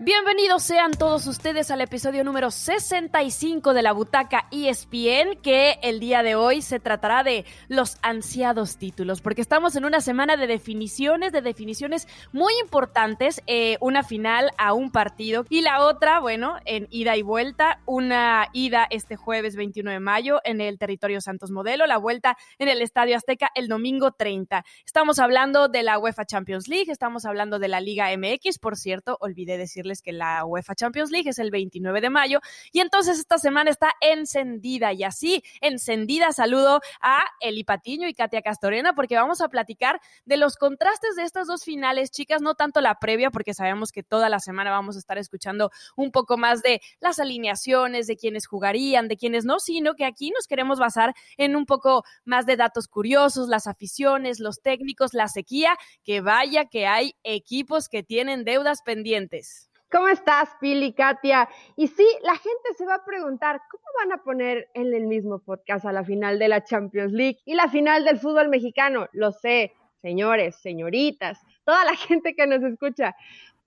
Bienvenidos sean todos ustedes al episodio número 65 de la Butaca ESPN, que el día de hoy se tratará de los ansiados títulos, porque estamos en una semana de definiciones, de definiciones muy importantes, eh, una final a un partido y la otra, bueno, en ida y vuelta, una ida este jueves 21 de mayo en el territorio Santos Modelo, la vuelta en el Estadio Azteca el domingo 30. Estamos hablando de la UEFA Champions League, estamos hablando de la Liga MX, por cierto, olvidé decir que la UEFA Champions League es el 29 de mayo y entonces esta semana está encendida y así encendida saludo a Eli Patiño y Katia Castorena porque vamos a platicar de los contrastes de estas dos finales, chicas, no tanto la previa porque sabemos que toda la semana vamos a estar escuchando un poco más de las alineaciones, de quienes jugarían, de quienes no, sino que aquí nos queremos basar en un poco más de datos curiosos, las aficiones, los técnicos, la sequía, que vaya que hay equipos que tienen deudas pendientes. ¿Cómo estás, Pili, Katia? Y sí, la gente se va a preguntar, ¿cómo van a poner en el mismo podcast a la final de la Champions League y la final del fútbol mexicano? Lo sé, señores, señoritas, toda la gente que nos escucha.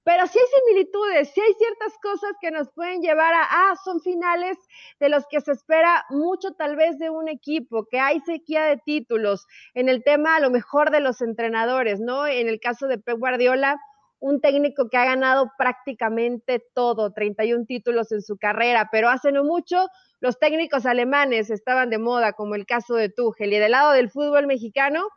Pero sí hay similitudes, sí hay ciertas cosas que nos pueden llevar a, ah, son finales de los que se espera mucho tal vez de un equipo, que hay sequía de títulos, en el tema a lo mejor de los entrenadores, ¿no? En el caso de Pep Guardiola, un técnico que ha ganado prácticamente todo, 31 títulos en su carrera, pero hace no mucho los técnicos alemanes estaban de moda, como el caso de Tuchel. Y del lado del fútbol mexicano,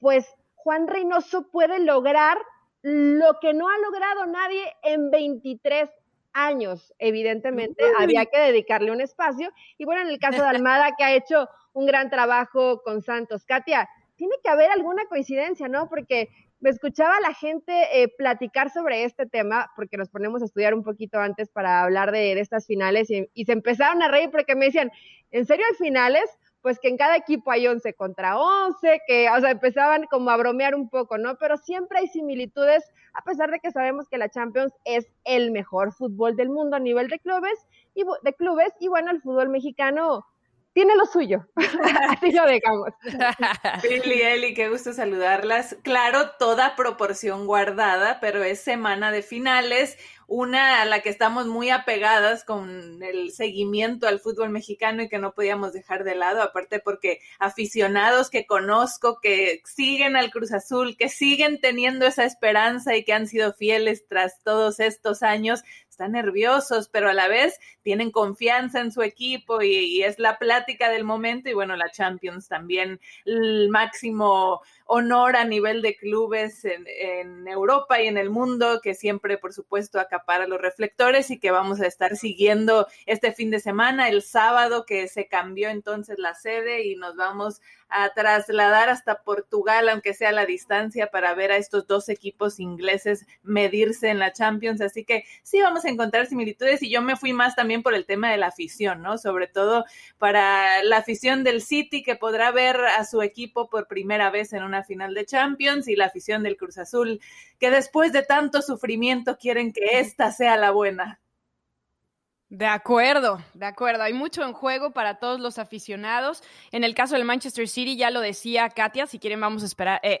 pues Juan Reynoso puede lograr lo que no ha logrado nadie en 23 años. Evidentemente, había que dedicarle un espacio. Y bueno, en el caso de Almada, que ha hecho un gran trabajo con Santos. Katia, tiene que haber alguna coincidencia, ¿no? Porque me escuchaba la gente eh, platicar sobre este tema, porque nos ponemos a estudiar un poquito antes para hablar de, estas finales y, se empezaron a reír porque me decían, ¿en serio hay finales? Pues que en cada equipo hay 11 contra 11, que, o sea, empezaban como a bromear un poco, ¿no? Pero siempre hay similitudes, a pesar de que sabemos que la Champions es el mejor fútbol del mundo a nivel de clubes, y, de clubes, y bueno, el fútbol mexicano tiene lo suyo. Así lo dejamos. Billy, Eli, qué gusto saludarlas. Claro, toda proporción guardada, pero es semana de finales, una a la que estamos muy apegadas con el seguimiento al fútbol mexicano y que no podíamos dejar de lado, aparte porque aficionados que conozco, que siguen al Cruz Azul, que siguen teniendo esa esperanza y que han sido fieles tras todos estos años, están nerviosos, pero a la vez tienen confianza en su equipo y, es la plática del momento y bueno, la Champions también, el máximo honor a nivel de clubes en, Europa y en el mundo, que siempre, por supuesto, acapara los reflectores y que vamos a estar siguiendo este fin de semana, el sábado que se cambió entonces la sede y nos vamos a trasladar hasta Portugal, aunque sea a la distancia, para ver a estos dos equipos ingleses medirse en la Champions. Así que sí vamos a encontrar similitudes y yo me fui más también por el tema de la afición, ¿no? Sobre todo para la afición del City que podrá ver a su equipo por primera vez en una final de Champions y la afición del Cruz Azul que después de tanto sufrimiento quieren que esta sea la buena. De acuerdo, de acuerdo. Hay mucho en juego para todos los aficionados. En el caso del Manchester City, ya lo decía Katia, si quieren vamos a esperar, eh,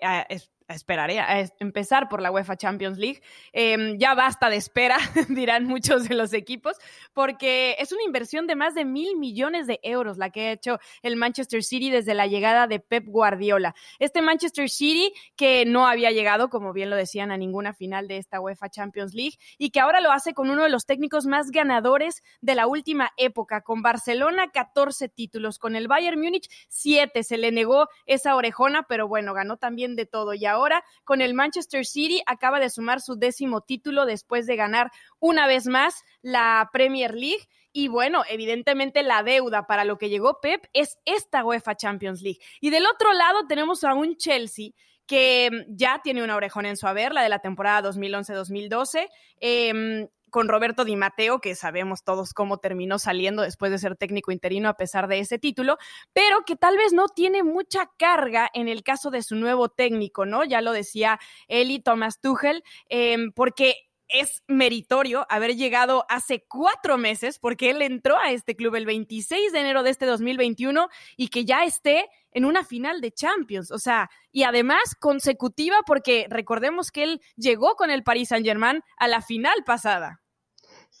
esperaré a empezar por la UEFA Champions League. Em, ya basta de espera, dirán muchos de los equipos, porque es una inversión de más de mil millones de euros la que ha hecho el Manchester City desde la llegada de Pep Guardiola. Este Manchester City que no había llegado, como bien lo decían, a ninguna final de esta UEFA Champions League y que ahora lo hace con uno de los técnicos más ganadores de la última época, con Barcelona 14 títulos, con el Bayern Múnich 7. Se le negó esa orejona, pero bueno, ganó también de todo. Y ahora con el Manchester City acaba de sumar su décimo título después de ganar una vez más la Premier League. Y bueno, evidentemente la deuda para lo que llegó Pep es esta UEFA Champions League. Y del otro lado tenemos a un Chelsea que ya tiene una orejona en su haber, la de la temporada 2011-2012 con Roberto Di Matteo, que sabemos todos cómo terminó saliendo después de ser técnico interino a pesar de ese título, pero que tal vez no tiene mucha carga en el caso de su nuevo técnico, ¿no? Ya lo decía Eli Thomas Tuchel, em, porque es meritorio haber llegado hace cuatro meses, porque él entró a este club el 26 de enero de este 2021 y que ya esté en una final de Champions. O sea, y además consecutiva, porque recordemos que él llegó con el Paris Saint-Germain a la final pasada.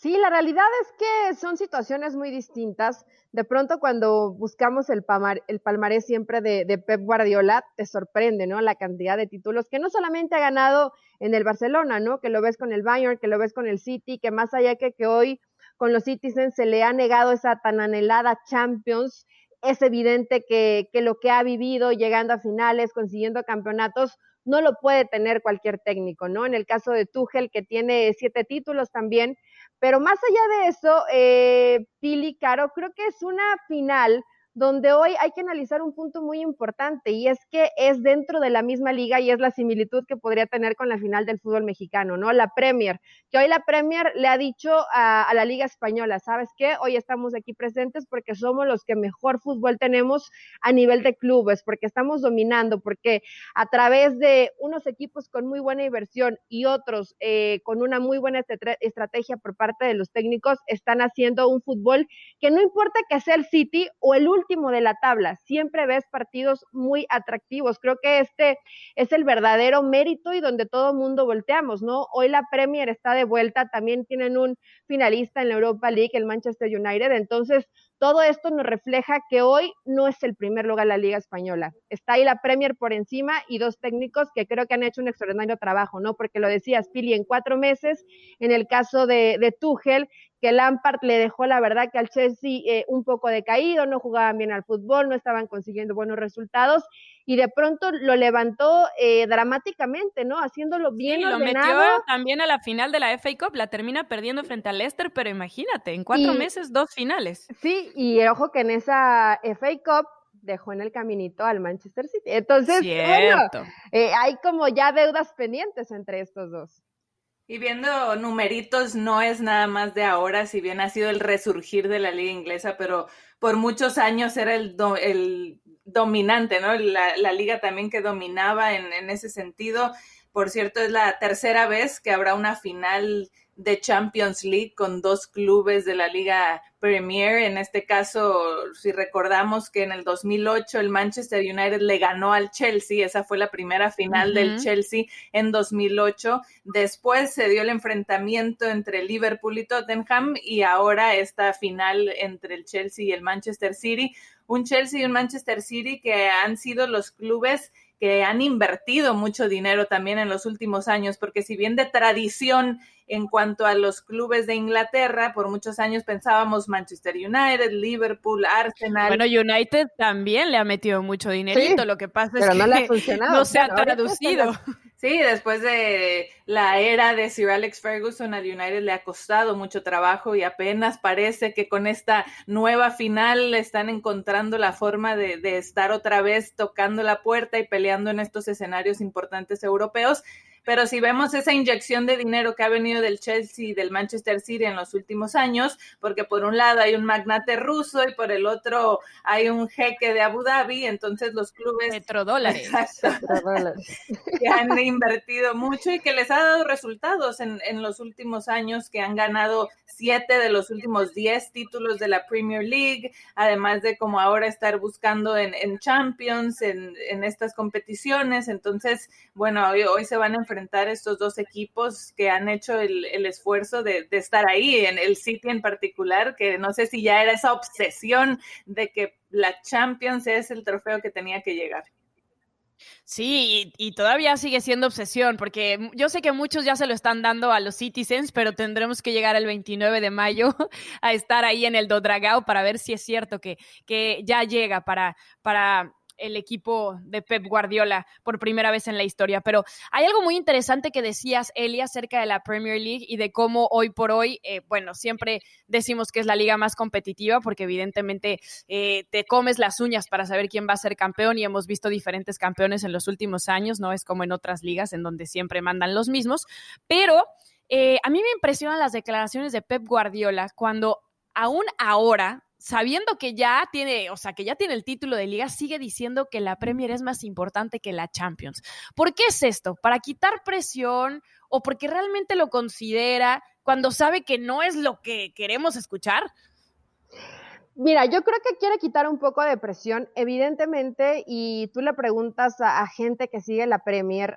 Sí, la realidad es que son situaciones muy distintas. De pronto cuando buscamos el, el palmarés siempre de, de, Pep Guardiola, te sorprende, ¿no? La cantidad de títulos que no solamente ha ganado en el Barcelona, ¿no? Que lo ves con el Bayern, que lo ves con el City, que más allá que, que hoy con los Citizens se le ha negado esa tan anhelada Champions, es evidente que, que lo que ha vivido llegando a finales, consiguiendo campeonatos, no lo puede tener cualquier técnico, ¿no? En el caso de Tuchel, que tiene siete títulos también, pero más allá de eso, eh, Pili Caro, creo que es una final donde hoy hay que analizar un punto muy importante y es que es dentro de la misma liga y es la similitud que podría tener con la final del fútbol mexicano, ¿no? La Premier, que hoy la Premier le ha dicho a, la Liga Española, ¿sabes qué? Hoy estamos aquí presentes porque somos los que mejor fútbol tenemos a nivel de clubes, porque estamos dominando, porque a través de unos equipos con muy buena inversión y otros eh, con una muy buena estrategia por parte de los técnicos, están haciendo un fútbol que no importa que sea el City o el último de la tabla, siempre ves partidos muy atractivos. Creo que este es el verdadero mérito y donde todo mundo volteamos, ¿no? Hoy la Premier está de vuelta, también tienen un finalista en la Europa League, el Manchester United, entonces todo esto nos refleja que hoy no es el primer lugar la Liga Española. Está ahí la Premier por encima y dos técnicos que creo que han hecho un extraordinario trabajo, ¿no? Porque lo decías, Pili, en cuatro meses, en el caso de, de que Lampard le dejó la verdad que al Chelsea eh, un poco decaído, no jugaban bien al fútbol, no estaban consiguiendo buenos resultados y de pronto lo levantó eh, dramáticamente, ¿no? Haciéndolo bien sí, lo metió también a la final de la FA Cup, la termina perdiendo frente al Leicester, pero imagínate, en cuatro meses dos finales. Sí, y ojo que en esa FA Cup dejó en el caminito al Manchester City. Entonces, bueno, eh, hay como ya deudas pendientes entre estos dos. Y viendo numeritos, no es nada más de ahora, si bien ha sido el resurgir de la liga inglesa, pero por muchos años era el, el dominante, ¿no? La, la, liga también que dominaba en, en ese sentido. Por cierto, es la tercera vez que habrá una final de Champions League con dos clubes de la Liga Premier. En este caso, si recordamos que en el 2008 el Manchester United le ganó al Chelsea, esa fue la primera final del Chelsea en 2008. Después se dio el enfrentamiento entre Liverpool y Tottenham y ahora esta final entre el Chelsea y el Manchester City. Un Chelsea y un Manchester City que han sido los clubes que han invertido mucho dinero también en los últimos años, porque si bien de tradición en cuanto a los clubes de Inglaterra, por muchos años pensábamos Manchester United, Liverpool, Arsenal. Bueno, United también le ha metido mucho dinerito, lo que pasa es que no, se ha traducido. Sí, después de la era de Sir Alex Ferguson al United le ha costado mucho trabajo y apenas parece que con esta nueva final están encontrando la forma de, de estar otra vez tocando la puerta y peleando en estos escenarios importantes europeos. Pero si vemos esa inyección de dinero que ha venido del Chelsea y del Manchester City en los últimos años, porque por un lado hay un magnate ruso y por el otro hay un jeque de Abu Dhabi, entonces los clubes... Petrodólares. que han invertido mucho y que les ha dado resultados en, en los últimos años, que han ganado siete de los últimos diez títulos de la Premier League, además de como ahora estar buscando en, en Champions, en, en, estas competiciones. Entonces, bueno, hoy, hoy se van a enfrentar estos dos equipos que han hecho el, el esfuerzo de, estar ahí, en el City en particular, que no sé si ya era esa obsesión de que la Champions es el trofeo que tenía que llegar. Sí, y, y, todavía sigue siendo obsesión, porque yo sé que muchos ya se lo están dando a los Citizens, pero tendremos que llegar el 29 de mayo a estar ahí en el Dodragao para ver si es cierto que, que ya llega para, para el equipo de Pep Guardiola por primera vez en la historia. Pero hay algo muy interesante que decías, Eli, acerca de la Premier League y de cómo hoy por hoy, eh, bueno, siempre decimos que es la liga más competitiva porque evidentemente eh, te comes las uñas para saber quién va a ser campeón y hemos visto diferentes campeones en los últimos años, no es como en otras ligas en donde siempre mandan los mismos, pero eh, a mí me impresionan las declaraciones de Pep Guardiola cuando aún ahora sabiendo que ya tiene, o sea, que ya tiene el título de liga, sigue diciendo que la Premier es más importante que la Champions. ¿Por qué es esto? ¿Para quitar presión o porque realmente lo considera cuando sabe que no es lo que queremos escuchar? Mira, yo creo que quiere quitar un poco de presión, evidentemente, y tú le preguntas a, gente que sigue la Premier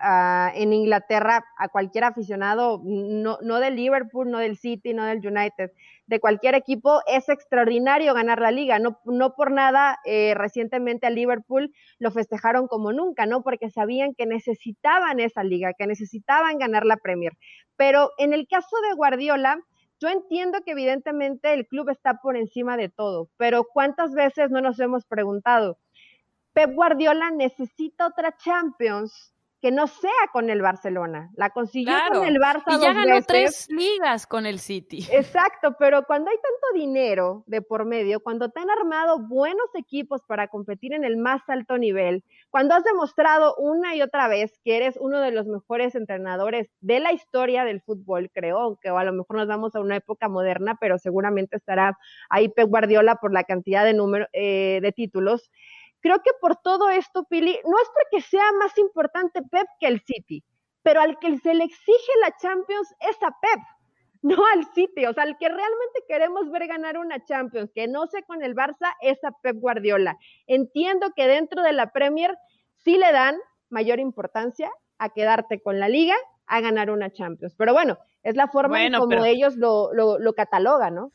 en Inglaterra, a cualquier aficionado, no, no del Liverpool, no del City, no del United, de cualquier equipo, es extraordinario ganar la liga. No, no por nada, eh, recientemente al Liverpool lo festejaron como nunca, ¿no? Porque sabían que necesitaban esa liga, que necesitaban ganar la Premier. Pero en el caso de Guardiola, yo entiendo que evidentemente el club está por encima de todo, pero ¿cuántas veces no nos hemos preguntado? Pep Guardiola necesita otra Champions que no sea con el Barcelona. La consiguió con el Barça y ya ganó tres ligas con el City. Exacto, pero cuando hay tanto dinero de por medio, cuando te han armado buenos equipos para competir en el más alto nivel, cuando has demostrado una y otra vez que eres uno de los mejores entrenadores de la historia del fútbol, creo, aunque a lo mejor nos vamos a una época moderna, pero seguramente estará ahí Pep Guardiola por la cantidad de número eh, de títulos Creo que por todo esto, Pili, no es porque sea más importante Pep que el City, pero al que se le exige la Champions es a Pep, no al City. O sea, al que realmente queremos ver ganar una Champions, que no sé con el Barça, es a Pep Guardiola. Entiendo que dentro de la Premier sí le dan mayor importancia a quedarte con la liga, a ganar una Champions. Pero bueno, es la forma en como ellos lo, lo, lo catalogan, ¿no?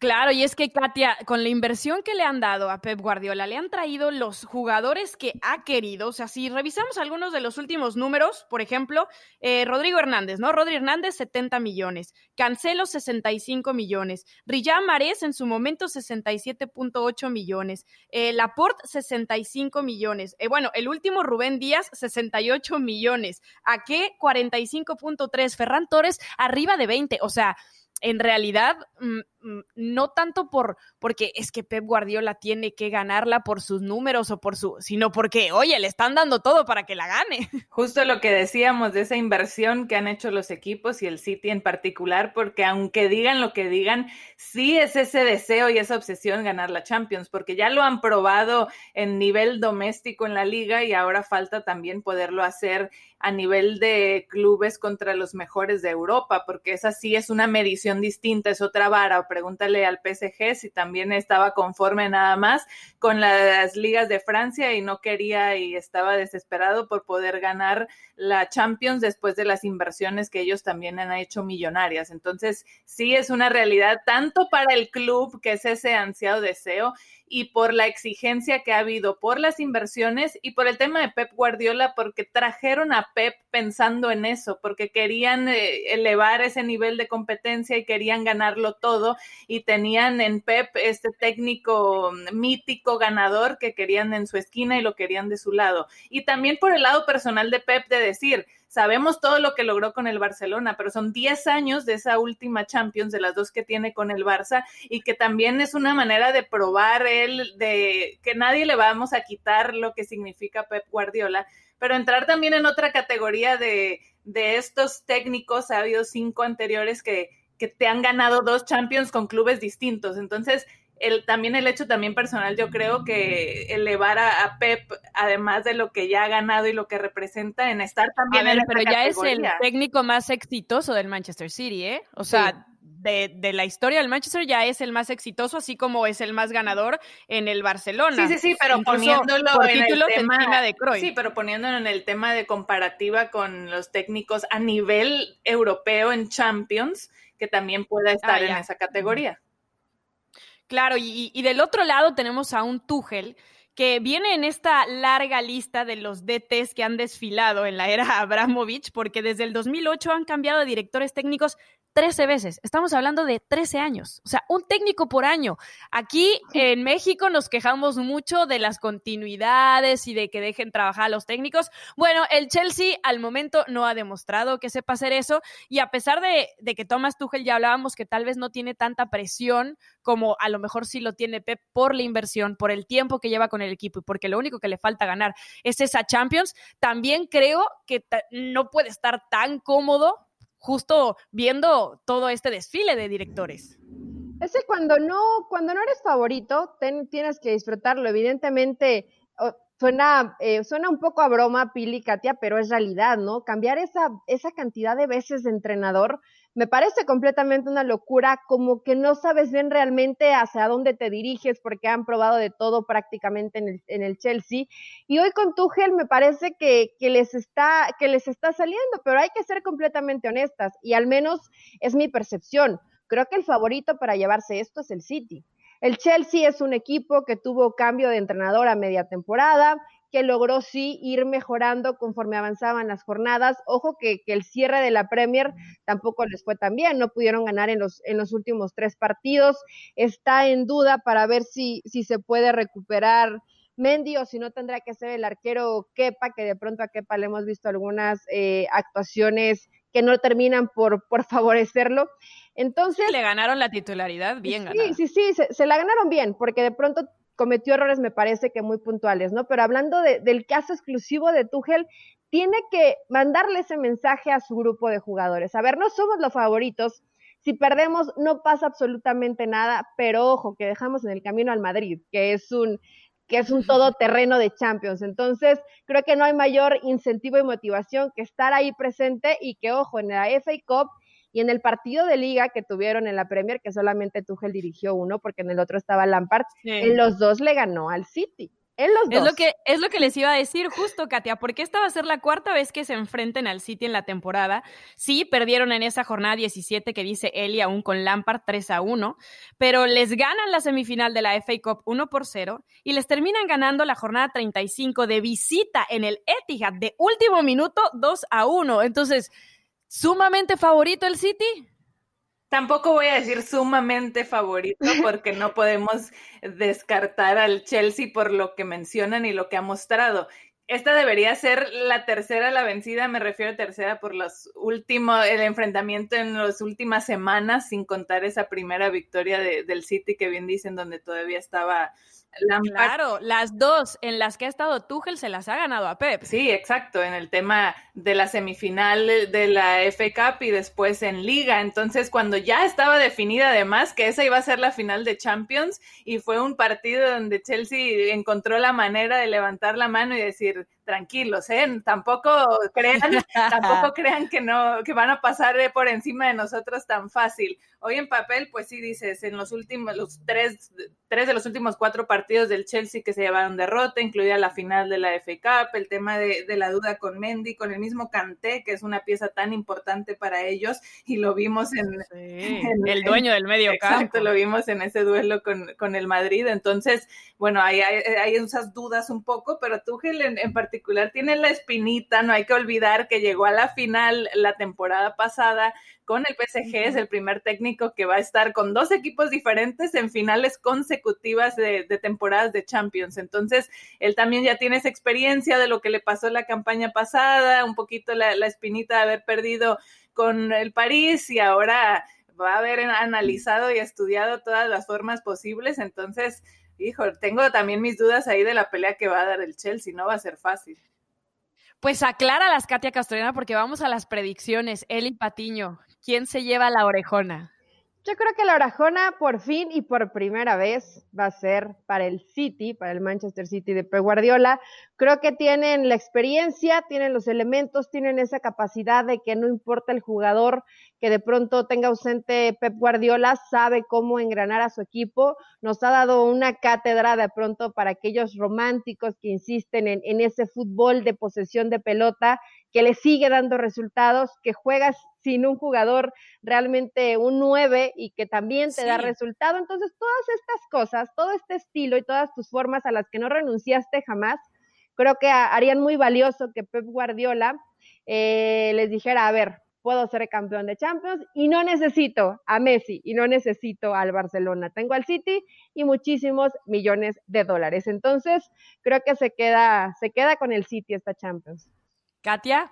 claro, y es que Katia, con la inversión que le han dado a Pep Guardiola, le han traído los jugadores que ha querido. O sea, si revisamos algunos de los últimos números, por ejemplo, eh, Rodrigo Hernández, ¿no? Rodrigo Hernández, 70 millones. Cancelo, 65 millones. Riyad Mahrez, en su momento, 67.8 millones. Eh, Laporte, 65 millones. Eh, bueno, el último, Rubén Díaz, 68 millones. ¿A qué? 45.3. Ferran Torres, arriba de 20. O sea, en realidad, mm, mm, no tanto por porque es que Pep Guardiola tiene que ganarla por sus números o por su, sino porque, oye, le están dando todo para que la gane. Justo lo que decíamos de esa inversión que han hecho los equipos y el City en particular, porque aunque digan lo que digan, sí es ese deseo y esa obsesión ganar la Champions, porque ya lo han probado en nivel doméstico en la liga y ahora falta también poderlo hacer a nivel de clubes contra los mejores de Europa, porque esa sí es una medición distinta, es otra vara. O pregúntale al PSG si también estaba conforme nada más con las ligas de Francia y no quería y estaba desesperado por poder ganar la Champions después de las inversiones que ellos también han hecho millonarias. Entonces, sí es una realidad tanto para el club, que es ese ansiado deseo, y por la exigencia que ha habido por las inversiones y por el tema de Pep Guardiola, porque trajeron a Pep pensando en eso, porque querían eh, elevar ese nivel de competencia y querían ganarlo todo y tenían en Pep este técnico mítico ganador que querían en su esquina y lo querían de su lado. Y también por el lado personal de Pep de decir, Sabemos todo lo que logró con el Barcelona, pero son 10 años de esa última Champions, de las dos que tiene con el Barça, y que también es una manera de probar él, de que nadie le vamos a quitar lo que significa Pep Guardiola, pero entrar también en otra categoría de, de estos técnicos, ha habido cinco anteriores que, que te han ganado dos Champions con clubes distintos. Entonces, el, también el hecho también personal, yo creo que elevar a, Pep, además de lo que ya ha ganado y lo que representa, en estar también en Pero ya es el técnico más exitoso del Manchester City, ¿eh? O sea, de, de, la historia del Manchester ya es el más exitoso, así como es el más ganador en el Barcelona. Sí, sí, sí, pero poniéndolo en el tema de. Sí, pero poniéndolo en el tema de comparativa con los técnicos a nivel europeo en Champions, que también pueda estar ah, en esa categoría. Claro, y, del otro lado tenemos a un Tuchel que viene en esta larga lista de los DTs que han desfilado en la era Abramovich, porque desde el 2008 han cambiado de directores técnicos 13 veces. Estamos hablando de 13 años, o sea, un técnico por año. Aquí en México nos quejamos mucho de las continuidades y de que dejen trabajar a los técnicos. Bueno, el Chelsea al momento no ha demostrado que sepa hacer eso y a pesar de, de que Thomas Tuchel ya hablábamos que tal vez no tiene tanta presión como a lo mejor sí lo tiene Pep por la inversión, por el tiempo que lleva con el equipo y porque lo único que le falta ganar es esa Champions, también creo que no puede estar tan cómodo justo viendo todo este desfile de directores. Es cuando no, cuando no eres favorito, tienes que disfrutarlo. Evidentemente, suena, eh, suena un poco a broma, Pili, Katia, pero es realidad, ¿no? Cambiar esa, esa cantidad de veces de entrenador me parece completamente una locura, como que no sabes bien realmente hacia dónde te diriges, porque han probado de todo prácticamente en el, Chelsea. Y hoy con Tuchel me parece que les está saliendo, pero hay que ser completamente honestas, y al menos es mi percepción. Creo que el favorito para llevarse esto es el City. El Chelsea es un equipo que tuvo cambio de entrenador a media temporada, que logró sí ir mejorando conforme avanzaban las jornadas. Ojo que, el cierre de la Premier tampoco les fue tan bien, no pudieron ganar en los, en los últimos tres partidos. Está en duda para ver si, si se puede recuperar Mendy o si no tendrá que ser el arquero Kepa, que de pronto a Kepa le hemos visto algunas eh, actuaciones que no terminan por, por favorecerlo. Entonces. le ganaron la titularidad bien sí, Sí, sí, se, se, la ganaron bien, porque de pronto cometió errores, me parece que muy puntuales, ¿no? Pero hablando del caso exclusivo de Tuchel, tiene que mandarle ese mensaje a su grupo de jugadores. A ver, no somos los favoritos. Si perdemos, no pasa absolutamente nada, pero ojo, que dejamos en el camino al Madrid, que es un que es un todoterreno de Champions. Entonces, creo que no hay mayor incentivo y motivación que estar ahí presente y que, ojo, en la FA Cup y en el partido de liga que tuvieron en la Premier, que solamente Tuchel dirigió uno, porque en el otro estaba Lampard, en los dos le ganó al City. En los es Lo que, es lo que les iba a decir justo, Katia, porque esta va a ser la cuarta vez que se enfrenten al City en la temporada. Sí, perdieron en esa jornada 17 que dice Eli aún con Lampard 3 a 1, pero les ganan la semifinal de la FA Cup 1 por 0 y les terminan ganando la jornada 35 de visita en el Etihad de último minuto 2 a 1. Entonces, ¿Sumamente favorito el City? Tampoco voy a decir sumamente favorito porque no podemos descartar al Chelsea por lo que mencionan y lo que ha mostrado. Esta debería ser la tercera la vencida, me refiero a tercera por los últimos, el enfrentamiento en las últimas semanas, sin contar esa primera victoria del City que bien dicen, donde todavía estaba Claro, las dos en las que ha estado Tuchel se las ha ganado a Pep. Sí, exacto, en el tema de la semifinal de la FA Cup y después en Liga. Entonces, cuando ya estaba definida además que esa iba a ser la final de Champions y fue un partido donde Chelsea encontró la manera de levantar la mano y decir, tranquilos, ¿eh? Tampoco crean, tampoco crean que no, que van a pasar por encima de nosotros tan fácil. Hoy en papel, pues sí dices, en los últimos, los tres, tres de los últimos cuatro partidos del Chelsea que se llevaron derrota, incluida la final de la FA Cup, el tema de, la duda con Mendy, con el mismo Kanté, que es una pieza tan importante para ellos, y lo vimos en, el dueño del medio campo. Exacto, lo vimos en ese duelo con, con el Madrid. Entonces, bueno, hay, hay, esas dudas un poco, pero Tuchel en, en particular tiene la espinita, no hay que olvidar que llegó a la final la temporada pasada con el PSG, es el primer técnico que va a estar con dos equipos diferentes en finales consecutivas de, temporadas de Champions. Entonces, él también ya tiene esa experiencia de lo que le pasó la campaña pasada, un poquito la, la espinita de haber perdido con el París y ahora va a haber analizado y estudiado todas las formas posibles. Entonces, hijo, tengo también mis dudas ahí de la pelea que va a dar el Chelsea, no va a ser fácil. Pues aclara las Katia Castrena porque vamos a las predicciones. Eli Patiño, ¿quién se lleva la orejona? Yo creo que la orejona por fin y por primera vez va a ser para el City, para el Manchester City de Pep Guardiola. Creo que tienen la experiencia, tienen los elementos, tienen esa capacidad de que no importa el jugador que de pronto tenga ausente Pep Guardiola, sabe cómo engranar a su equipo. Nos ha dado una cátedra de pronto para aquellos románticos que insisten en, en ese fútbol de posesión de pelota que le sigue dando resultados, que juegas sin un jugador realmente un 9 y que también te da resultado. Entonces, todas estas cosas, todo este estilo y todas tus formas a las que no renunciaste jamás, creo que harían muy valioso que Pep Guardiola eh, les dijera, a ver, puedo ser campeón de Champions y no necesito a Messi y no necesito al Barcelona. Tengo al City y muchísimos millones de dólares. Entonces, creo que se queda, se queda con el City esta Champions. Katia.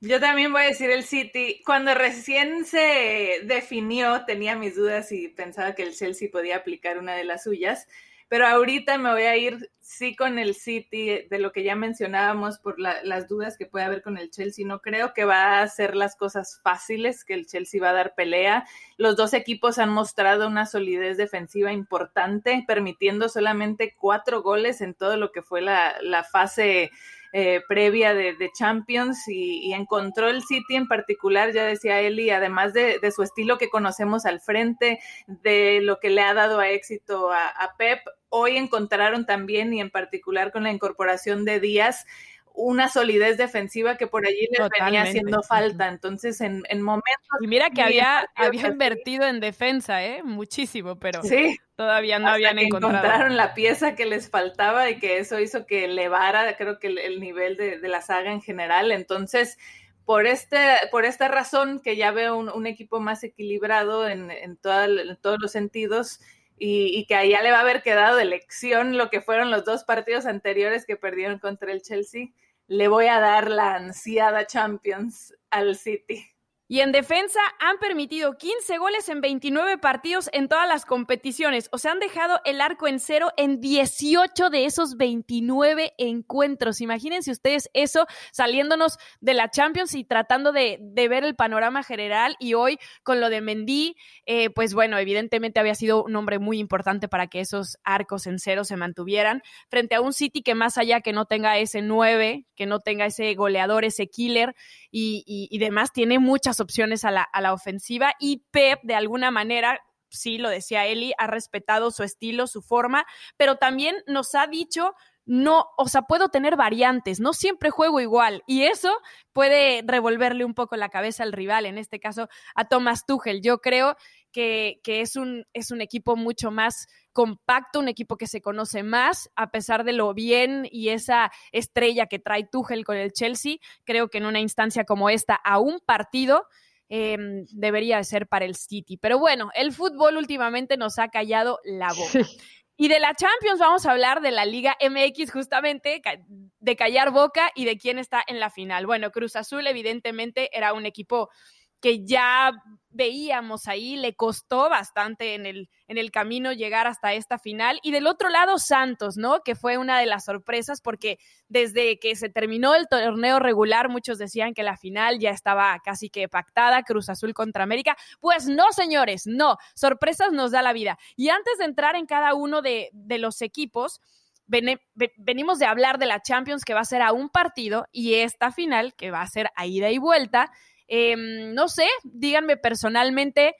Yo también voy a decir el City. Cuando recién se definió, tenía mis dudas y pensaba que el Chelsea podía aplicar una de las suyas. Pero ahorita me voy a ir, sí, con el City, de lo que ya mencionábamos, por las dudas que puede haber con el Chelsea. No creo que va a hacer las cosas fáciles, que el Chelsea va a dar pelea. Los dos equipos han mostrado una solidez defensiva importante, permitiendo solamente cuatro goles en todo lo que fue la, la fase eh, previa de, Champions y, encontró el City en particular, ya decía Eli, además de, su estilo que conocemos al frente, de lo que le ha dado a éxito a Pep, hoy encontraron también y en particular con la incorporación de Díaz una solidez defensiva que por allí les venía haciendo falta. Entonces, en, en momentos. Y mira que había, había invertido en defensa, ¿eh? Muchísimo, pero todavía no habían encontrado. Encontraron la pieza que les faltaba y que eso hizo que elevara, creo que el, nivel de, la saga en general. Entonces, por, este, por esta razón, que ya veo un, equipo más equilibrado en, en, todos los sentidos. Y, y, que allá le va a haber quedado de lección lo que fueron los dos partidos anteriores que perdieron contra el Chelsea le voy a dar la ansiada Champions al City. Y en defensa han permitido 15 goles en 29 partidos en todas las competiciones. O sea, han dejado el arco en cero en 18 de esos 29 encuentros. Imagínense ustedes eso saliéndonos de la Champions y tratando de, ver el panorama general. Y hoy con lo de Mendy, eh, pues bueno, evidentemente había sido un hombre muy importante para que esos arcos en cero se mantuvieran frente a un City que más allá que no tenga ese 9, que no tenga ese goleador, ese killer y, y demás, tiene muchas opciones a la, a la ofensiva y Pep de alguna manera sí, lo decía Eli, ha respetado su estilo, su forma, pero también nos ha dicho, no, o sea, puedo tener variantes, no siempre juego igual, y eso puede revolverle un poco la cabeza al rival, en este caso a Thomas Tuchel. Yo creo que, que es, un, es un equipo mucho más compacto, un equipo que se conoce más, a pesar de lo bien y esa estrella que trae Tuchel con el Chelsea. Creo que en una instancia como esta, a un partido, em, debería ser para el City. Pero bueno, el fútbol últimamente nos ha callado la boca. Y de la Champions vamos a hablar de la Liga MX justamente, de callar boca y de quién está en la final. Bueno, Cruz Azul evidentemente era un equipo que ya veíamos ahí, le costó bastante en el, en el camino llegar hasta esta final. Y del otro lado, Santos, ¿no? Que fue una de las sorpresas porque desde que se terminó el torneo regular, muchos decían que la final ya estaba casi que pactada, Cruz Azul contra América. Pues no, señores, no, sorpresas nos da la vida. Y antes de entrar en cada uno de, de los equipos, venimos de hablar de la Champions que va a ser a un partido y esta final que va a ser a ida y vuelta. Em, no sé, díganme personalmente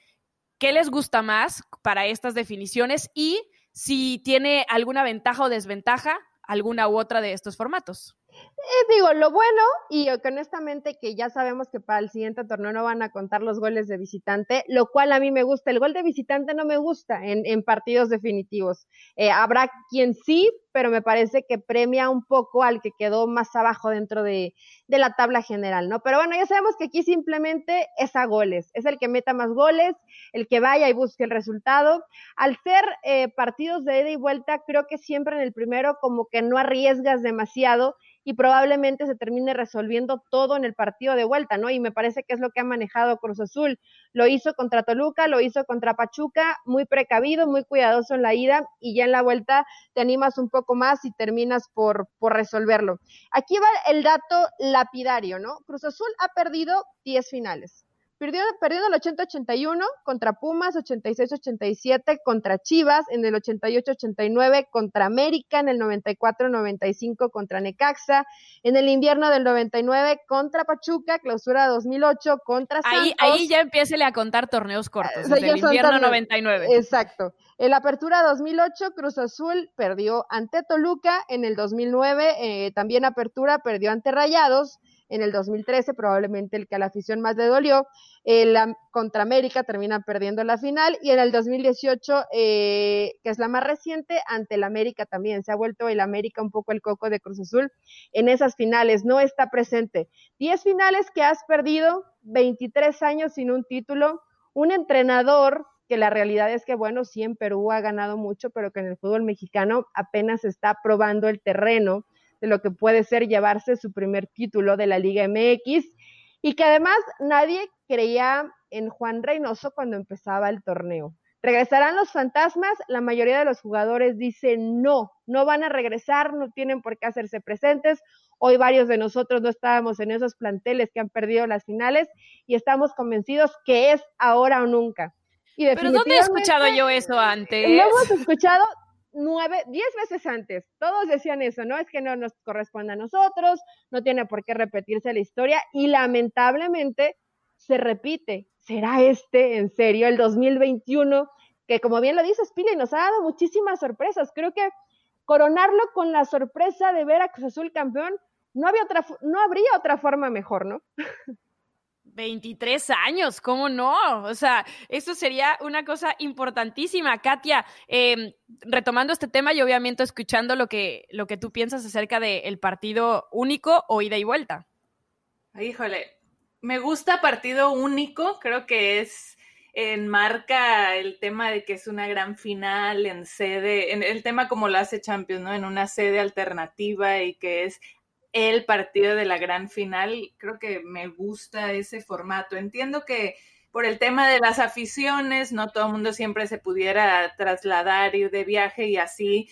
qué les gusta más para estas definiciones y si tiene alguna ventaja o desventaja alguna u otra de estos formatos. Eh, digo, lo bueno, y honestamente que ya sabemos que para el siguiente torneo no van a contar los goles de visitante, lo cual a mí me gusta. El gol de visitante no me gusta en, en partidos definitivos. Eh, habrá quien sí, pero me parece que premia un poco al que quedó más abajo dentro de, de, la tabla general, ¿no? Pero bueno, ya sabemos que aquí simplemente es a goles, es el que meta más goles, el que vaya y busque el resultado. Al ser eh, partidos de ida y vuelta, creo que siempre en el primero como que no arriesgas demasiado y probablemente se termine resolviendo todo en el partido de vuelta, ¿no? Y me parece que es lo que ha manejado Cruz Azul. Lo hizo contra Toluca, lo hizo contra Pachuca, muy precavido, muy cuidadoso en la ida y ya en la vuelta te animas un poco más y terminas por, por resolverlo. Aquí va el dato lapidario, ¿no? Cruz Azul ha perdido 10 finales. Perdió, perdió en el 80-81 contra Pumas, 86-87 contra Chivas, en el 88-89 contra América, en el 94-95 contra Necaxa, en el invierno del 99 contra Pachuca, clausura 2008 contra Santos. Ahí, ahí ya empiece a contar torneos cortos, desde el invierno 99. Exacto. En la apertura 2008, Cruz Azul perdió ante Toluca, en el 2009 eh, también apertura perdió ante Rayados, en el 2013, probablemente el que a la afición más le dolió. El, contra América termina perdiendo la final y en el 2018, eh, que es la más reciente, ante el América también. Se ha vuelto el América un poco el coco de Cruz Azul en esas finales, no está presente. Diez finales que has perdido, 23 años sin un título, un entrenador que la realidad es que, bueno, sí en Perú ha ganado mucho, pero que en el fútbol mexicano apenas está probando el terreno de lo que puede ser llevarse su primer título de la Liga MX y que además nadie creía en Juan Reynoso cuando empezaba el torneo. ¿Regresarán los fantasmas? La mayoría de los jugadores dicen no, no van a regresar, no tienen por qué hacerse presentes. Hoy varios de nosotros no estábamos en esos planteles que han perdido las finales y estamos convencidos que es ahora o nunca. Pero ¿dónde he escuchado yo eso antes? Lo hemos escuchado nueve, diez veces antes. Todos decían eso, ¿no? Es que no nos corresponde a nosotros, no tiene por qué repetirse la historia y lamentablemente se repite. ¿Será este, en serio, el 2021? Que como bien lo dices, Pili, nos ha dado muchísimas sorpresas. Creo que coronarlo con la sorpresa de ver a Cruz Azul campeón, no, había otra, no habría otra forma mejor, ¿no? 23 años, ¿cómo no? O sea, eso sería una cosa importantísima. Katia, em, retomando este tema y obviamente escuchando lo que, lo que tú piensas acerca del partido único o ida y vuelta. Híjole, me gusta partido único, creo que es enmarca el tema de que es una gran final en sede, en el tema como lo hace Champions, ¿no? En una sede alternativa y que es el partido de la gran final. Creo que me gusta ese formato. Entiendo que por el tema de las aficiones, no todo el mundo siempre se pudiera trasladar, ir de viaje y así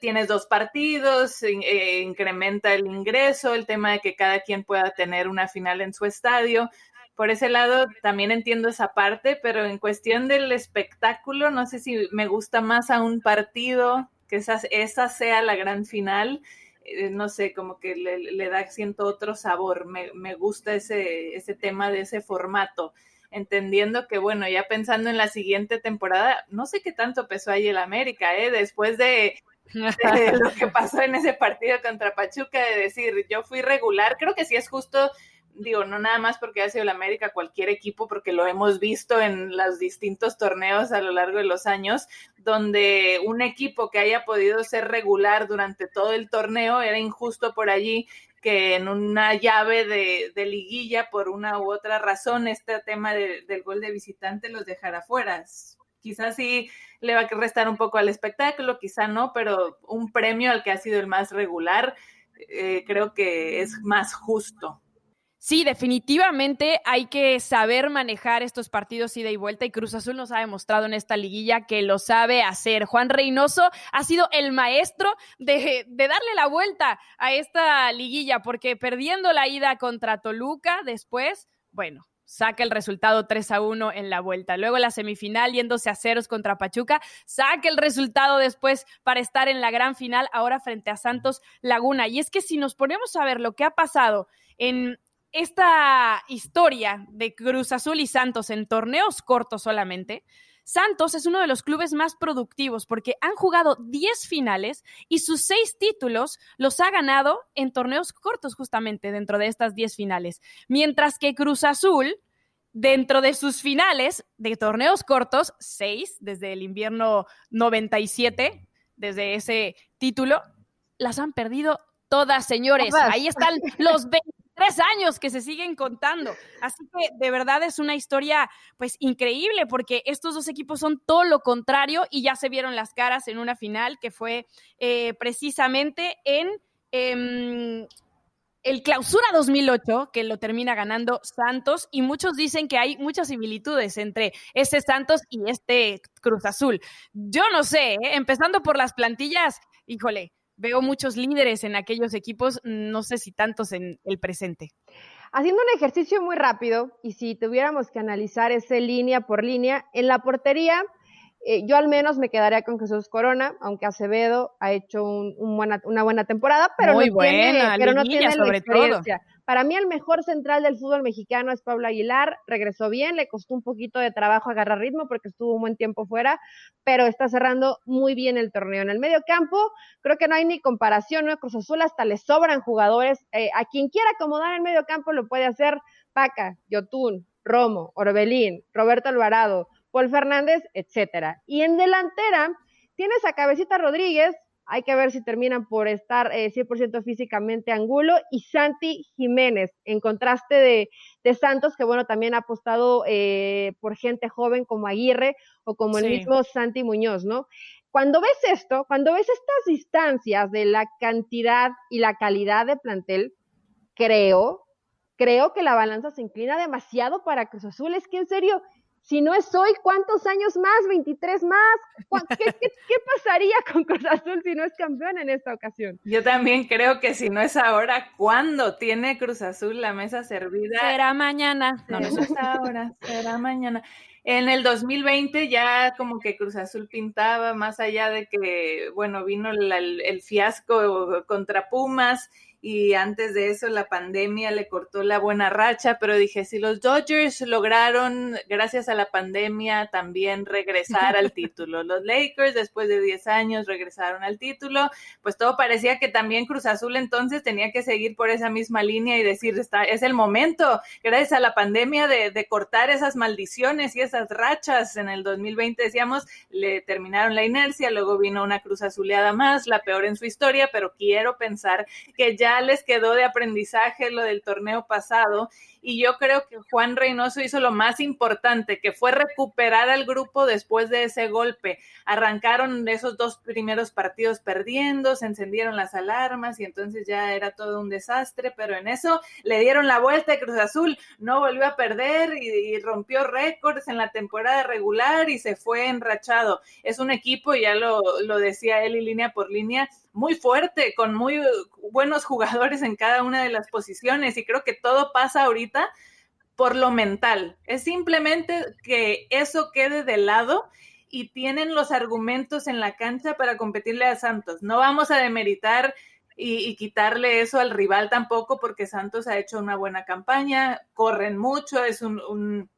tienes dos partidos, eh, incrementa el ingreso, el tema de que cada quien pueda tener una final en su estadio. Por ese lado también entiendo esa parte, pero en cuestión del espectáculo, no sé si me gusta más a un partido, que esa, esa sea la gran final. Eh, no sé, como que le, da, siento otro sabor. Me, me, gusta ese, ese tema de ese formato. Entendiendo que, bueno, ya pensando en la siguiente temporada, no sé qué tanto pesó ahí el América, ¿eh? Después de, de lo que pasó en ese partido contra Pachuca, de decir, yo fui regular, creo que sí es justo digo, no nada más porque ha sido el América, cualquier equipo, porque lo hemos visto en los distintos torneos a lo largo de los años, donde un equipo que haya podido ser regular durante todo el torneo era injusto por allí que en una llave de, liguilla, por una u otra razón, este tema del gol de visitante los dejara fuera. Quizás sí le va a restar un poco al espectáculo, quizá no, pero un premio al que ha sido el más regular, eh, creo que es más justo. Sí, definitivamente hay que saber manejar estos partidos ida y vuelta y Cruz Azul nos ha demostrado en esta liguilla que lo sabe hacer. Juan Reynoso ha sido el maestro de, darle la vuelta a esta liguilla porque perdiendo la ida contra Toluca después, bueno, saca el resultado 3 a 1 en la vuelta. Luego la semifinal yéndose a ceros contra Pachuca, saca el resultado después para estar en la gran final ahora frente a Santos Laguna. Y es que si nos ponemos a ver lo que ha pasado en esta historia de Cruz Azul y Santos en torneos cortos solamente, Santos es uno de los clubes más productivos porque han jugado 10 finales y sus 6 títulos los ha ganado en torneos cortos justamente dentro de estas 10 finales. Mientras que Cruz Azul, dentro de sus finales de torneos cortos, 6 desde el invierno 97, desde ese título, las han perdido todas, señores. Ahí están los 20 tres años que se siguen contando. Así que de verdad es una historia pues increíble porque estos dos equipos son todo lo contrario y ya se vieron las caras en una final que fue eh, precisamente en... Em, el clausura 2008, que lo termina ganando Santos, y muchos dicen que hay muchas similitudes entre ese Santos y este Cruz Azul. Yo no sé, ¿eh? empezando por las plantillas, híjole, veo muchos líderes en aquellos equipos, no sé si tantos en el presente. Haciendo un ejercicio muy rápido, y si tuviéramos que analizar ese línea por línea, en la portería, eh, yo al menos me quedaría con Jesús Corona, aunque Acevedo ha hecho una buena temporada, pero no tiene, pero no tiene la experiencia. Para mí el mejor central del fútbol mexicano es Pablo Aguilar, regresó bien, le costó un poquito de trabajo agarrar ritmo porque estuvo un buen tiempo fuera, pero está cerrando muy bien el torneo. En el medio campo creo que no hay ni comparación, ¿no? Cruz Azul hasta le sobran jugadores, eh, a quien quiera acomodar en el medio campo lo puede hacer Paca, Yotun, Romo, Orbelín, Roberto Alvarado, Paul Fernández, etcétera. Y en delantera tienes a Cabecita Rodríguez, hay que ver si terminan por estar 100% eh, físicamente Angulo y Santi Jiménez, en contraste de, Santos, que bueno, también ha apostado eh, por gente joven como Aguirre o como el mismo Santi Muñoz, ¿no? Cuando ves esto, cuando ves estas distancias de la cantidad y la calidad de plantel, creo, creo que la balanza se inclina demasiado para Cruz Azul. Es que en serio, Si no es hoy, ¿cuántos años más? ¿23 más? ¿Qué, qué, pasaría con Cruz Azul si no es campeón en esta ocasión? Yo también creo que si no es ahora, ¿cuándo tiene Cruz Azul la mesa servida? Será mañana. No, no es ahora, será mañana. En el 2020 ya como que Cruz Azul pintaba, más allá de que, bueno, vino el fiasco contra Pumas y antes de eso la pandemia le cortó la buena racha, pero dije, si los Dodgers lograron, gracias a la pandemia, también regresar al título, los Lakers después de 10 años regresaron al título, pues todo parecía que también Cruz Azul entonces tenía que seguir por esa misma línea y decir, está, es el momento, gracias a la pandemia, de, de cortar esas maldiciones y esas rachas. En el 2020 decíamos, le terminaron la inercia, luego vino una Cruz Azuleada más, la peor en su historia, pero quiero pensar que ya les quedó de aprendizaje lo del torneo pasado y yo creo que Juan Reynoso hizo lo más importante, que fue recuperar al grupo después de ese golpe. Arrancaron esos dos primeros partidos perdiendo, se encendieron las alarmas y entonces ya era todo un desastre, pero en eso le dieron la vuelta a Cruz Azul, no volvió a perder y, rompió récords en la temporada regular y se fue enrachado. Es un equipo, ya lo, lo decía él y línea por línea, muy fuerte, con muy buenos jugadores en cada una de las posiciones y creo que todo pasa ahorita por lo mental. Es simplemente que eso quede de lado y tienen los argumentos en la cancha para competirle a Santos. No vamos a demeritar y, quitarle eso al rival tampoco porque Santos ha hecho una buena campaña, corren mucho, es un un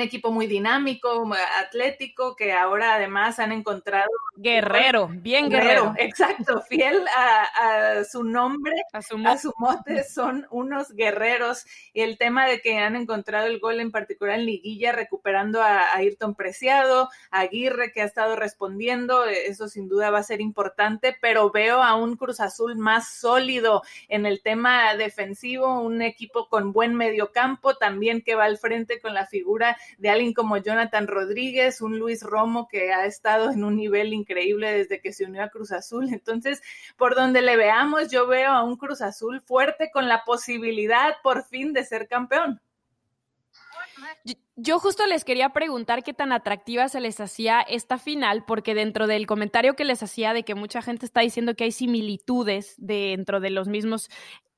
equipo muy dinámico, atlético, que ahora además han encontrado... Guerrero, bien guerrero. Exacto, fiel a, su nombre, a su, mote, son unos guerreros. Y el tema de que han encontrado el gol en particular en liguilla, recuperando a, Ayrton Preciado, a Aguirre que ha estado respondiendo, eso sin duda va a ser importante, pero veo a un Cruz Azul más sólido en el tema defensivo, un equipo con buen mediocampo, también que va al frente con la figura de alguien como Jonathan Rodríguez, un Luis Romo que ha estado en un nivel increíble desde que se unió a Cruz Azul. Entonces, por donde le veamos, yo veo a un Cruz Azul fuerte con la posibilidad por fin de ser campeón. Yo justo les quería preguntar qué tan atractiva se les hacía esta final, porque dentro del comentario que les hacía de que mucha gente está diciendo que hay similitudes dentro de los mismos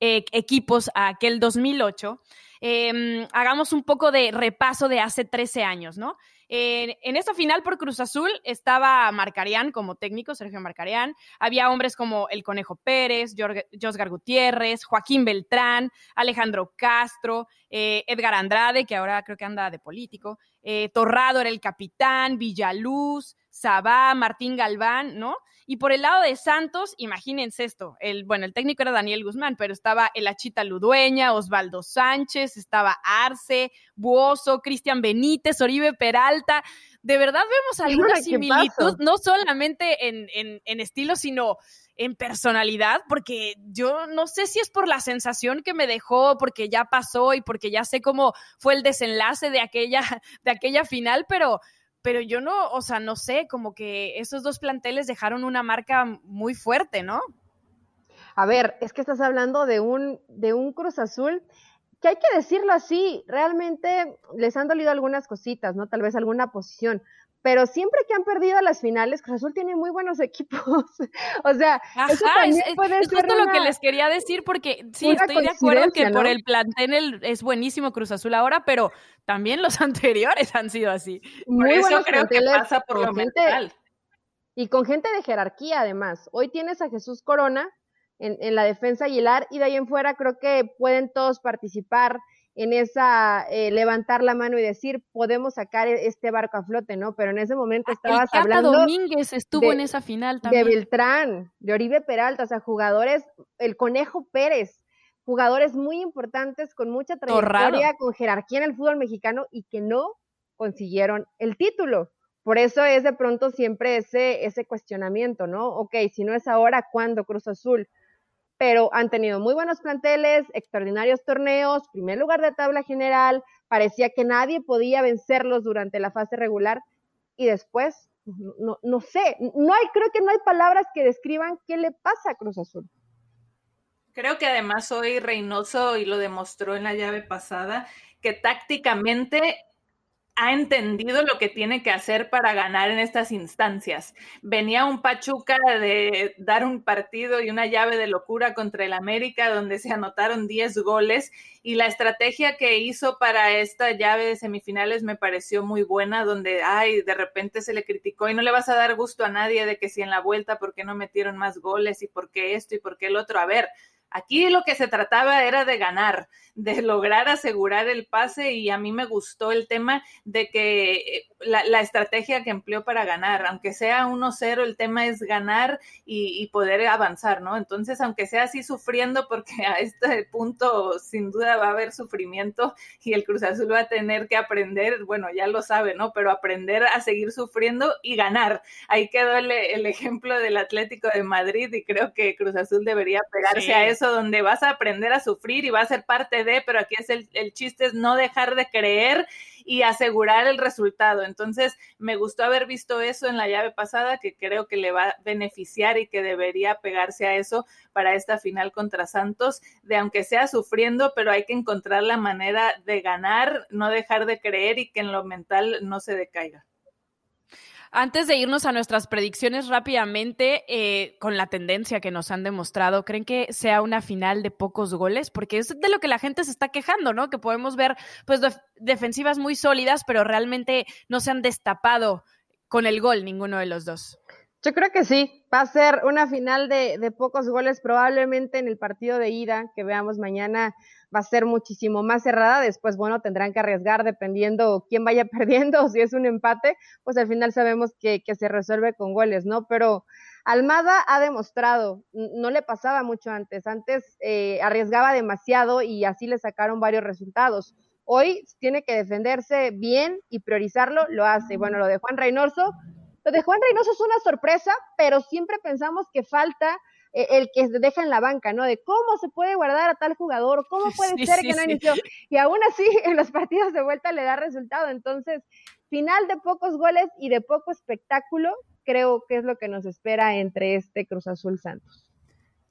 eh, equipos a aquel 2008, Em, hagamos un poco de repaso de hace 13 años, ¿no? En esta final por Cruz Azul estaba Marcarián como técnico, Sergio Marcarián. Había hombres como el Conejo Pérez, Josgar Gutiérrez, Joaquín Beltrán, Alejandro Castro, eh, Edgar Andrade, que ahora creo que anda de político, eh, Torrado era el capitán, Villaluz, Sabá, Martín Galván, ¿no? Y por el lado de Santos, imagínense esto, el, bueno, el técnico era Daniel Guzmán, pero estaba el Achita Ludueña, Osvaldo Sánchez, estaba Arce, Buoso, Cristian Benítez, Oribe Peralta. De verdad vemos alguna similitud, no solamente en, en, en estilo, sino en personalidad, porque yo no sé si es por la sensación que me dejó, porque ya pasó y porque ya sé cómo fue el desenlace de aquella, de aquella final, pero pero yo no, o sea, no sé, como que esos dos planteles dejaron una marca muy fuerte, ¿no? A ver, es que estás hablando de un, de un Cruz Azul que hay que decirlo así, realmente les han dolido algunas cositas, ¿no? Tal vez alguna posición, pero siempre que han perdido las finales, Cruz Azul tiene muy buenos equipos. o sea, eso también es, puede es justo lo que les quería decir, porque sí, estoy de acuerdo que por el plantel es buenísimo Cruz Azul ahora, pero también los anteriores han sido así. Muy por eso creo que pasa por lo mental. Y con gente de jerarquía, además. Hoy tienes a Jesús Corona en, en la defensa Aguilar, y de ahí en fuera creo que pueden todos participar en esa eh, levantar la mano y decir podemos sacar e-, este barco a flote, ¿no? Pero en ese momento ah, estabas el hablando Domínguez estuvo en esa final también. De Beltrán, de Oribe Peralta, o sea, jugadores, el Conejo Pérez, jugadores muy importantes con mucha trayectoria, con jerarquía en el fútbol mexicano y que no consiguieron el título. Por eso es de pronto siempre ese, ese cuestionamiento, ¿no? Ok, si no es ahora, ¿cuándo Cruz Azul? Pero han tenido muy buenos planteles, extraordinarios torneos, primer lugar de tabla general, parecía que nadie podía vencerlos durante la fase regular y después, no, no sé, no hay, creo que no hay palabras que describan qué le pasa a Cruz Azul. Creo que además hoy Reynoso, y lo demostró en la llave pasada, que tácticamente ha entendido lo que tiene que hacer para ganar en estas instancias. Venía un Pachuca de dar un partido y una llave de locura contra el América, donde se anotaron 10 goles, y la estrategia que hizo para esta llave de semifinales me pareció muy buena, donde, ay, de repente se le criticó y no le vas a dar gusto a nadie de que si en la vuelta, ¿por qué no metieron más goles? ¿Y por qué esto? ¿Y por qué el otro? A ver, Aquí lo que se trataba era de ganar, de lograr asegurar el pase y a mí me gustó el tema de que eh, la, estrategia que empleó para ganar, aunque sea 1-0, el tema es ganar y, poder avanzar, ¿no? Entonces, aunque sea así sufriendo, porque a este punto sin duda va a haber sufrimiento y el Cruz Azul va a tener que aprender, bueno, ya lo sabe, ¿no? Pero aprender a seguir sufriendo y ganar. Ahí quedó el, ejemplo del Atlético de Madrid y creo que Cruz Azul debería pegarse a eso donde vas a aprender a sufrir y va a ser parte de, pero aquí es el, el chiste es no dejar de creer y asegurar el resultado. Entonces, me gustó haber visto eso en la llave pasada, que creo que le va a beneficiar y que debería pegarse a eso para esta final contra Santos, de aunque sea sufriendo, pero hay que encontrar la manera de ganar, no dejar de creer y que en lo mental no se decaiga. Antes de irnos a nuestras predicciones rápidamente, eh, con la tendencia que nos han demostrado, ¿creen que sea una final de pocos goles? Porque es de lo que la gente se está quejando, ¿no? Que podemos ver, pues, defensivas muy sólidas, pero realmente no se han destapado con el gol ninguno de los dos. Yo creo que sí, va a ser una final de, de pocos goles, probablemente en el partido de ida que veamos mañana va a ser muchísimo más cerrada. Después, bueno, tendrán que arriesgar dependiendo quién vaya perdiendo o si es un empate, pues al final sabemos que, se resuelve con goles, ¿no? Pero Almada ha demostrado, no le pasaba mucho antes, antes eh, arriesgaba demasiado y así le sacaron varios resultados. Hoy tiene que defenderse bien y priorizarlo, lo hace. Bueno, lo de Juan Reynoso, lo de Juan Reynoso es una sorpresa, pero siempre pensamos que falta el que se deja en la banca, ¿no? De cómo se puede guardar a tal jugador, cómo puede ser que no inició. Y aún así, en los partidos de vuelta le da resultado. Entonces, final de pocos goles y de poco espectáculo, creo que es lo que nos espera entre este Cruz Azul Santos.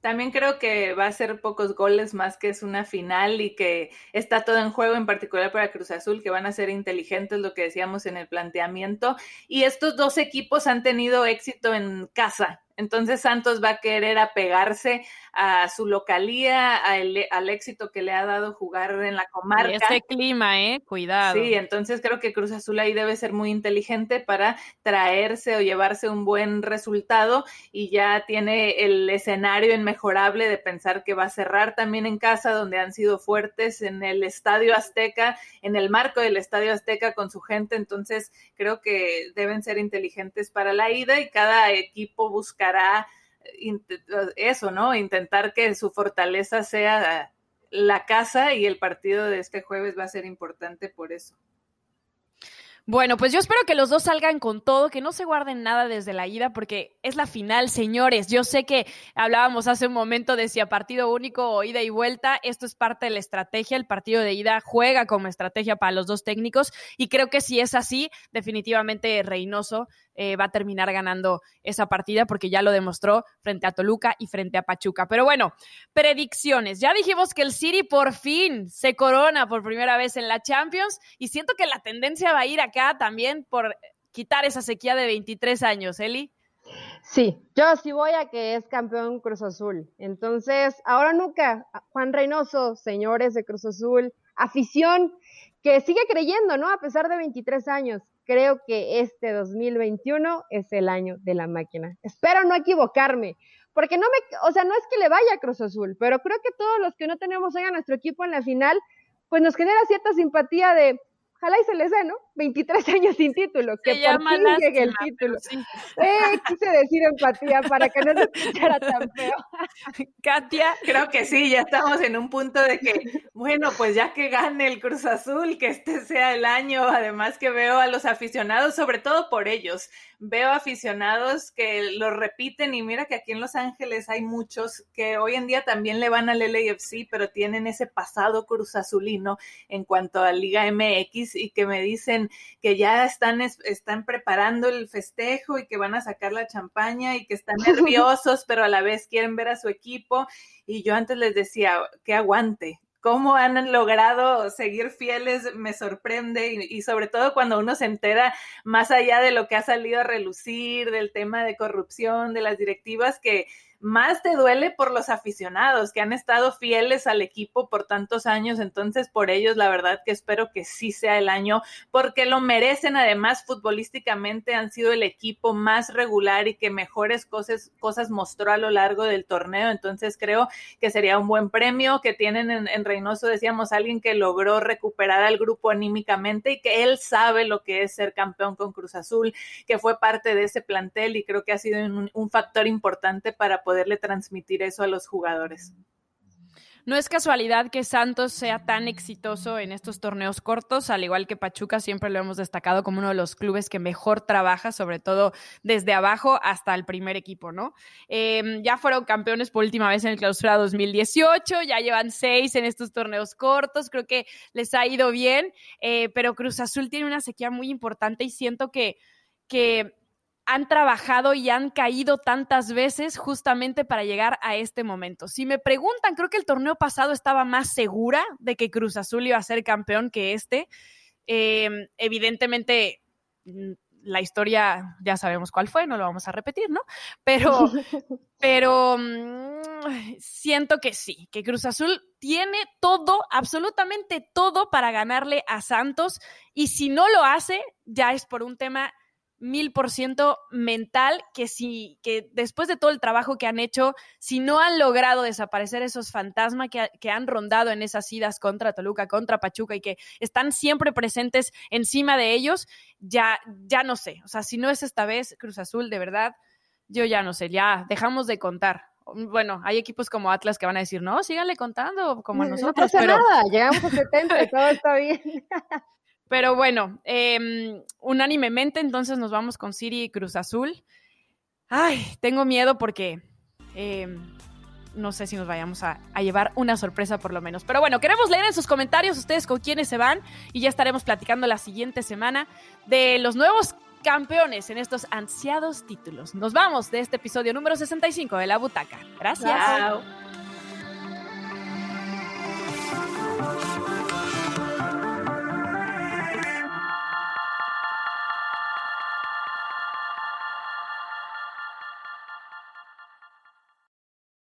También creo que va a ser pocos goles más que es una final y que está todo en juego, en particular para Cruz Azul, que van a ser inteligentes, lo que decíamos en el planteamiento. Y estos dos equipos han tenido éxito en casa, entonces Santos va a querer apegarse a su localía, al éxito que le ha dado jugar en la comarca. Y ese clima, ¿eh? Cuidado. Sí, entonces creo que Cruz Azul ahí debe ser muy inteligente para traerse o llevarse un buen resultado y ya tiene el escenario inmejorable de pensar que va a cerrar también en casa, donde han sido fuertes en el Estadio Azteca, en el marco del Estadio Azteca con su gente. Entonces creo que deben ser inteligentes para la ida y cada equipo busca eso, ¿no? Intentar que su fortaleza sea la casa y el partido de este jueves va a ser importante por eso. Bueno, pues yo espero que los dos salgan con todo, que no se guarden nada desde la ida, porque es la final, señores. Yo sé que hablábamos hace un momento de si a partido único o ida y vuelta, esto es parte de la estrategia. El partido de ida juega como estrategia para los dos técnicos y creo que si es así, definitivamente Reynoso eh, va a terminar ganando esa partida porque ya lo demostró frente a Toluca y frente a Pachuca. Pero bueno, predicciones. Ya dijimos que el City por fin se corona por primera vez en la Champions y siento que la tendencia va a ir acá también por quitar esa sequía de 23 años, Eli. Sí, yo sí voy a que es campeón Cruz Azul. Entonces, ahora nunca, Juan Reynoso, señores de Cruz Azul, afición que sigue creyendo, ¿no? A pesar de 23 años creo que este 2021 es el año de la máquina. Espero no equivocarme, porque no me, o sea, no es que le vaya a Cruz Azul, pero creo que todos los que no tenemos hoy a nuestro equipo en la final, pues nos genera cierta simpatía de, ojalá y se les dé, ¿no? 23 años sin título, que por fin llegue el título. Eh, quise decir empatía para que no se escuchara tan feo. Katia, creo que sí, ya estamos en un punto de que, bueno, pues ya que gane el Cruz Azul, que este sea el año, además que veo a los aficionados, sobre todo por ellos, veo aficionados que lo repiten y mira que aquí en Los Ángeles hay muchos que hoy en día también le van al LAFC, pero tienen ese pasado Cruz Azulino en cuanto a Liga MX y que me dicen que ya están, están preparando el festejo y que van a sacar la champaña y que están nerviosos, pero a la vez quieren ver a su equipo. Y yo antes les decía, que aguante, cómo han logrado seguir fieles me sorprende y, y, sobre todo cuando uno se entera más allá de lo que ha salido a relucir, del tema de corrupción, de las directivas, que más te duele por los aficionados que han estado fieles al equipo por tantos años. Entonces, por ellos, la verdad que espero que sí sea el año, porque lo merecen. Además, futbolísticamente han sido el equipo más regular y que mejores cosas, cosas mostró a lo largo del torneo. Entonces, creo que sería un buen premio que tienen en, en Reynoso, decíamos, alguien que logró recuperar al grupo anímicamente y que él sabe lo que es ser campeón con Cruz Azul, que fue parte de ese plantel y creo que ha sido un, un factor importante para poder poderle transmitir eso a los jugadores. No es casualidad que Santos sea tan exitoso en estos torneos cortos, al igual que Pachuca, siempre lo hemos destacado como uno de los clubes que mejor trabaja, sobre todo desde abajo hasta el primer equipo, ¿no? Eh, ya fueron campeones por última vez en el clausura 2018, ya llevan seis en estos torneos cortos, creo que les ha ido bien, eh, pero Cruz Azul tiene una sequía muy importante y siento que, que han trabajado y han caído tantas veces justamente para llegar a este momento. Si me preguntan, creo que el torneo pasado estaba más segura de que Cruz Azul iba a ser campeón que este. Eh, evidentemente, mm, la historia ya sabemos cuál fue, no lo vamos a repetir, ¿no? Pero, pero mmm, siento que sí, que Cruz Azul tiene todo, absolutamente todo para ganarle a Santos y si no lo hace, ya es por un tema mil por ciento mental que si que después de todo el trabajo que han hecho, si no han logrado desaparecer esos fantasmas que, que, han rondado en esas idas contra Toluca, contra Pachuca y que están siempre presentes encima de ellos, ya, ya no sé. O sea, si no es esta vez Cruz Azul, de verdad, yo ya no sé, ya dejamos de contar. Bueno, hay equipos como Atlas que van a decir, no, síganle contando como a nosotros. No pasa pero... nada, llegamos a 70 y todo está bien. Pero bueno, eh, unánimemente entonces nos vamos con Siri y Cruz Azul. Ay, tengo miedo porque eh, no sé si nos vayamos a, llevar una sorpresa por lo menos. Pero bueno, queremos leer en sus comentarios ustedes con quiénes se van y ya estaremos platicando la siguiente semana de los nuevos campeones en estos ansiados títulos. Nos vamos de este episodio número 65 de La Butaca. Gracias.